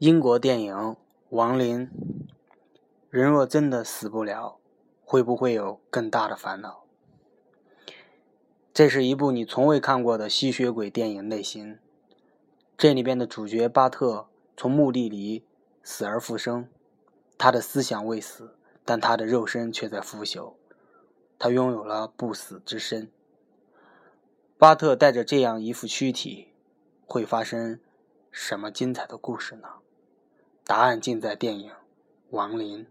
英国电影《亡灵》，人若真的死不了，会不会有更大的烦恼？这是一部你从未看过的吸血鬼电影类型。这里边的主角巴特从墓地里死而复生，他的思想未死，但他的肉身却在腐朽。他拥有了不死之身。巴特带着这样一副躯体，会发生什么精彩的故事呢？答案尽在电影《亡灵》。